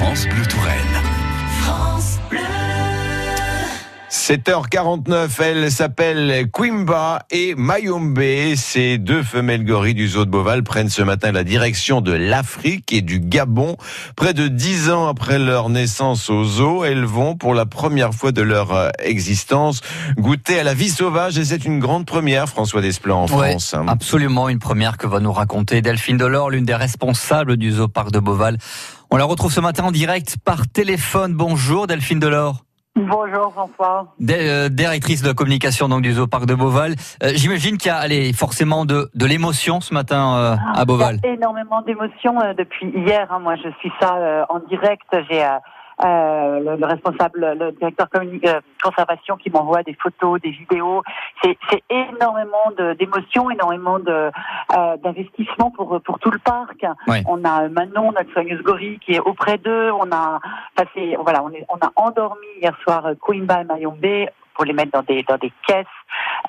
France Bleu Touraine. France Bleu. 7h49, elle s'appelle Quimba et Mayombe. Ces deux femelles gorilles du zoo de Beauval prennent ce matin la direction de l'Afrique et du Gabon. Près de dix ans après leur naissance au zoo, elles vont pour la première fois de leur euh, existence goûter à la vie sauvage et c'est une grande première, François Desplan, en France. Absolument, une première que va nous raconter Delphine Delors, l'une des responsables du zoo parc de Beauval. On la retrouve ce matin en direct par téléphone. Bonjour Delphine Delors. Bonjour François. Euh, directrice de communication donc du zoo parc de Beauval. Euh, j'imagine qu'il y a allez, forcément de, de l'émotion ce matin euh, à Beauval. Il y a énormément d'émotion depuis hier. Hein. Moi, je suis ça en direct. J'ai euh, le, responsable, le directeur euh, conservation qui m'envoie des photos, des vidéos. C'est énormément d'émotions, énormément de euh, d'investissement pour pour tout le parc. On a Manon, notre soigneuse gorille, qui est auprès d'eux. On a passé, voilà, on, est, on a endormi hier soir Coimba et Mayombe pour les mettre dans des dans des caisses.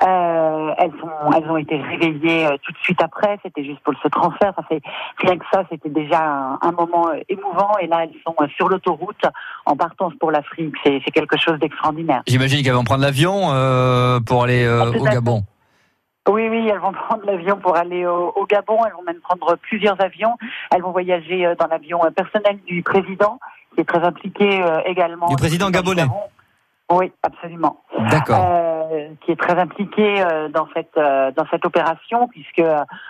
Euh, elles ont elles ont été réveillées euh, tout de suite après. C'était juste pour ce transfert. Fait rien que ça, c'était déjà un, moment euh, émouvant. Et là, elles sont sur l'autoroute en partance pour l'Afrique. C'est quelque chose d'extraordinaire. J'imagine qu'elles vont prendre l'avion euh, pour aller au Gabon. Oui, oui, elles vont prendre l'avion pour aller au, au, Gabon. Elles vont même prendre plusieurs avions. Elles vont voyager dans l'avion personnel du président, qui est très impliqué également. Du président gabonais. Oui, absolument. D'accord. Euh, qui est très impliqué euh, dans cette euh, dans cette opération puisque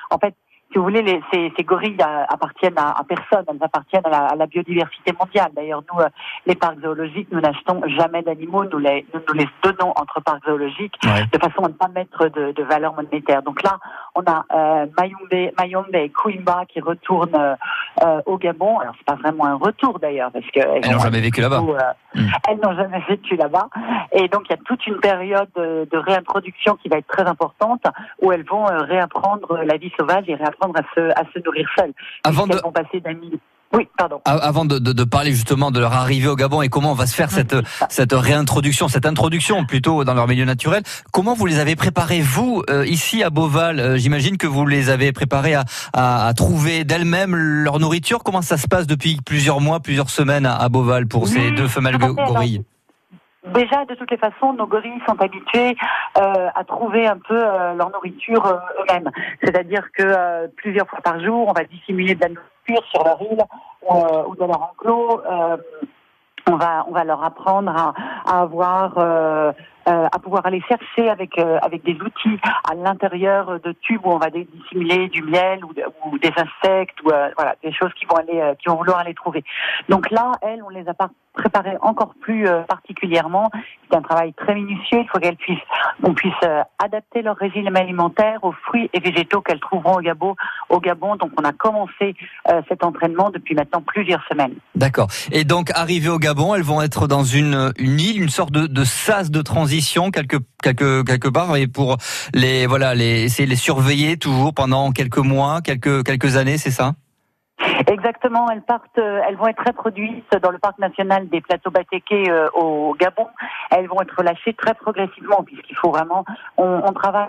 en fait si vous voulez, les, ces, ces, gorilles appartiennent à, à, personne, elles appartiennent à la, à la biodiversité mondiale. D'ailleurs, nous, les parcs zoologiques, nous n'achetons jamais d'animaux, nous les, nous, nous les donnons entre parcs zoologiques de façon à ne pas mettre de, de, valeur monétaire. Donc là, on a euh, Mayombe, Mayombe et Kouimba qui retournent euh, au Gabon. Alors, c'est pas vraiment un retour d'ailleurs, parce que elles n'ont jamais vécu là-bas. Mm. Elles n'ont jamais vécu là-bas. Et donc, il y a toute une période de, réintroduction qui va être très importante, où elles vont euh, réapprendre la vie sauvage et réapprendre à se, à se nourrir seules. Avant de... vont passer d'un oui, pardon. Avant de, de, de, parler justement de leur arrivée au Gabon et comment on va se faire cette, cette réintroduction, cette introduction plutôt dans leur milieu naturel, comment vous les avez préparés, vous, euh, ici à Beauval euh, J'imagine que vous les avez préparés à, à, à trouver d'elles-mêmes leur nourriture. Comment ça se passe depuis plusieurs mois, plusieurs semaines à, Beauval pour ces deux femelles gorilles? Déjà, de toutes les façons, nos gorilles sont habitués euh, à trouver un peu euh, leur nourriture euh, eux-mêmes. C'est-à-dire que euh, plusieurs fois par jour, on va dissimuler de la nourriture sur leur île ou dans leur enclos. on va, on va leur apprendre à, à avoir euh, à pouvoir aller chercher avec euh, avec des outils à l'intérieur de tubes où on va dissimuler du miel ou, des insectes ou euh, voilà des choses qui vont aller qui vont vouloir aller trouver. Donc là, elles, on les a préparées encore plus particulièrement. C'est un travail très minutieux. Il faut qu'elles puissent on puisse adapter leur régime alimentaire aux fruits et végétaux qu'elles trouveront au Gabon. Au Gabon, donc on a commencé cet entraînement depuis maintenant plusieurs semaines. D'accord. Et donc arrivées au Gabon, elles vont être dans une une île, une sorte de, de sas de transition quelque quelque quelque part et pour les voilà les essayer les surveiller toujours pendant quelques mois, quelques quelques années, c'est ça? Exactement, elles partent, euh, elles vont être reproduites dans le parc national des plateaux Batéké euh, au Gabon. Elles vont être lâchées très progressivement puisqu'il faut vraiment, on, travaille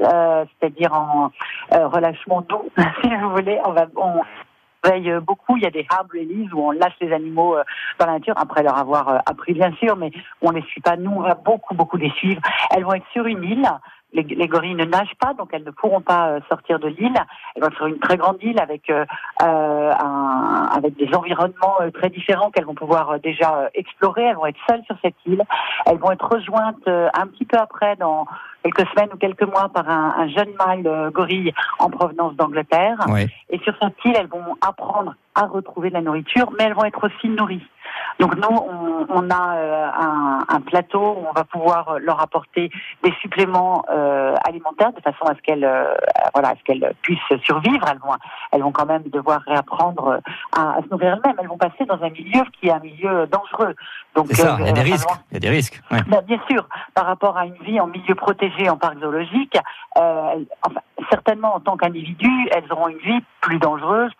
euh, c'est-à-dire en relâchement doux, si vous voulez. On va, veille beaucoup. Il y a des hard release où on lâche les animaux euh, dans la nature après leur avoir euh, appris bien sûr, mais on les suit pas. Nous, on va beaucoup beaucoup les suivre. Elles vont être sur une île. Les, les, gorilles ne nagent pas, donc elles ne pourront pas euh, sortir de l'île. Elles vont être sur une très grande île avec euh, un, avec des environnements très différents qu'elles vont pouvoir déjà explorer. Elles vont être seules sur cette île. Elles vont être rejointes un petit peu après dans quelques semaines ou quelques mois par un, un jeune mâle euh, gorille en provenance d'Angleterre. Et sur cette île, elles vont apprendre à retrouver de la nourriture, mais elles vont être aussi nourries. Donc nous, on, on a euh, un, un, plateau où on va pouvoir leur apporter des suppléments euh, alimentaires de façon à ce qu'elles, euh, voilà, à ce qu'elles puissent survivre. Elles vont, elles vont quand même devoir réapprendre à, à se nourrir elles-mêmes. Elles vont passer dans un milieu qui est un milieu dangereux. Donc ça, il y a des risques. Il y a des risques. Ben, bien sûr, par rapport à une vie en milieu protégé en parc zoologique, enfin, certainement en tant qu'individu, elles auront une vie plus dangereuse,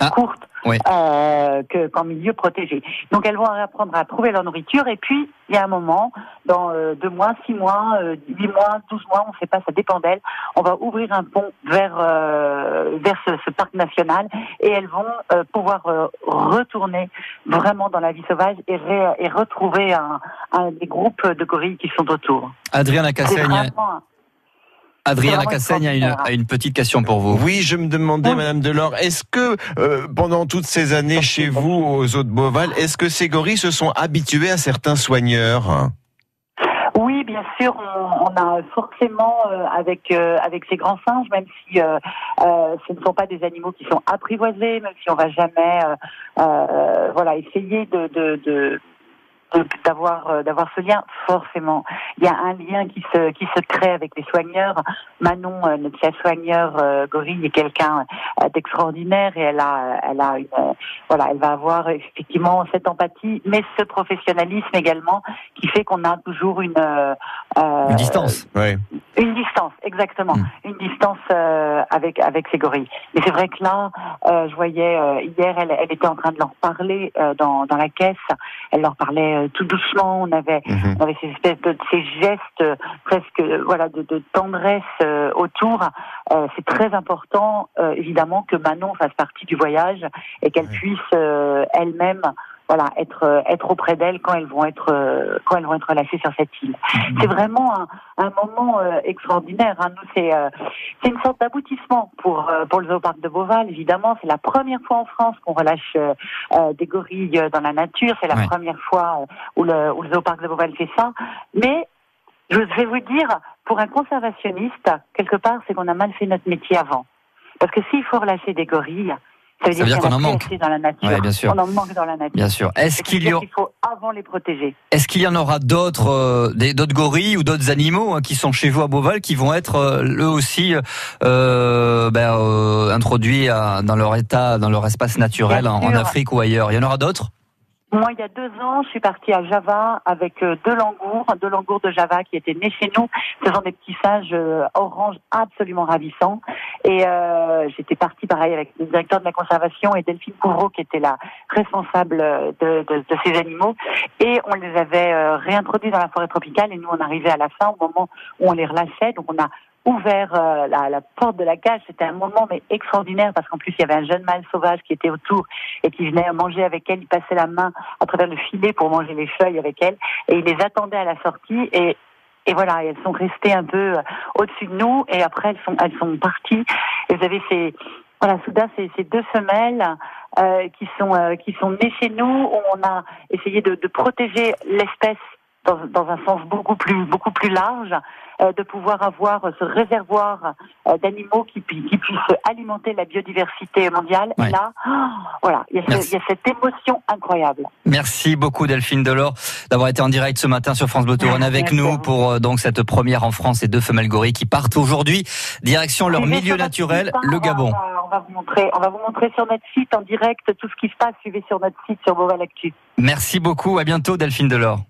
Ah, courtes oui. euh, que- qu'en milieu protégé. Donc elles vont apprendre à trouver leur nourriture et puis il y a un moment, dans euh, deux mois, six mois, euh, huit mois, douze mois, on ne sait pas, ça dépend d'elles, on va ouvrir un pont vers euh, vers ce, ce parc national et elles vont euh, pouvoir euh, retourner vraiment dans la vie sauvage et, ré- et retrouver un, un des groupes de gorilles qui sont autour. Adrien vraiment- Adrien vraiment Lacassaigne a une, extraordinaire. a une petite question pour vous. Oui, je me demandais, Oui. Madame Delors, est-ce que euh, pendant toutes ces années chez vous, aux eaux de Beauval, est-ce que ces gorilles se sont habitués à certains soigneurs Oui, bien sûr, on, on a forcément euh, avec euh, avec ces grands singes, même si euh, euh, ce ne sont pas des animaux qui sont apprivoisés, même si on va jamais euh, euh, voilà essayer de de, de de- d'avoir euh, d'avoir ce lien forcément il y a un lien qui se qui se crée avec les soigneurs Manon euh, notre chef soigneur euh, gorille est quelqu'un d'extraordinaire et elle a elle a une voilà elle va avoir effectivement cette empathie mais ce professionnalisme également qui fait qu'on a toujours une euh, Une distance. Oui. une distance, exactement. Mm. Une distance euh, avec avec ces gorilles. Mais c'est vrai que là, euh, je voyais euh, hier, elle, elle était en train de leur parler euh, dans dans la caisse. Elle leur parlait euh, tout doucement. On avait Mhm. on avait ces espèces de ces gestes euh, presque euh, voilà de, de tendresse euh, autour. Euh, c'est très important évidemment que Manon fasse partie du voyage et qu'elle puisse elle-même voilà être euh, être auprès d'elle quand elles vont être euh, quand elles vont être relâchées sur cette île. C'est vraiment un, un moment euh, extraordinaire. Hein. Nous, c'est c'est une sorte d'aboutissement pour pour le zooparc de Beauval. Évidemment, c'est la première fois en France qu'on relâche euh, des gorilles dans la nature. C'est la Ouais. première fois où le où le zooparc de Beauval fait ça. Mais je vais vous dire, pour un conservationniste, quelque part, c'est qu'on a mal fait notre métier avant. Parce que s'il faut relâcher des gorilles, ça veut Ça veut dire, qu'on en manque. dans la nature. Ouais, bien sûr. On en manque dans la nature. Bien sûr. Est-ce qu'il y, a- faut avant les protéger. est-ce qu'il y en aura d'autres, euh, des- d'autres gorilles ou d'autres animaux hein, qui sont chez vous à Beauval qui vont être euh, eux aussi euh, ben, introduits à- dans leur état, dans leur espace naturel en. Afrique ou ailleurs? Il y en aura d'autres? Moi, il y a deux ans, je suis partie à Java avec euh, deux langours, deux langours de Java qui étaient nés chez nous. Sont des petits singes euh, orange absolument ravissants. Et euh, j'étais partie pareil avec le directeur de la conservation et Delphine Couvreau qui était la responsable euh, de, de, de ces animaux. Et on les avait réintroduits dans la forêt tropicale et nous on arrivait à la fin au moment où on les relâchait. Donc on a ouvert euh, la, porte de la cage. C'était un moment mais extraordinaire parce qu'en plus il y avait un jeune mâle sauvage qui était autour et qui venait manger avec elle. Il passait la main à travers le filet pour manger les feuilles avec elle et il les attendait à la sortie et et voilà, elles sont restées un peu euh, au-dessus de nous et après elles sont elles sont parties. Et vous avez ces voilà, soudain ces, ces deux femelles euh, qui sont qui sont nées chez nous on a essayé de, de protéger l'espèce dans, dans un sens beaucoup plus beaucoup plus large, euh, de pouvoir avoir ce réservoir euh, d'animaux qui, pu- qui puissent alimenter la biodiversité mondiale. Ouais. Et là, oh, voilà, il y, a ce- Merci. il y a cette émotion incroyable. Merci beaucoup Delphine Delors d'avoir été en direct ce matin sur France Bleu avec Merci nous pour euh, donc cette première en France et deux femelles gorilles qui partent aujourd'hui direction leur Suivez milieu naturel, site, hein, le Gabon. On va, on va vous montrer, on va vous montrer sur notre site en direct tout ce qui se passe. Suivez sur notre site sur Beauval Actu. Merci beaucoup, à bientôt Delphine Delors.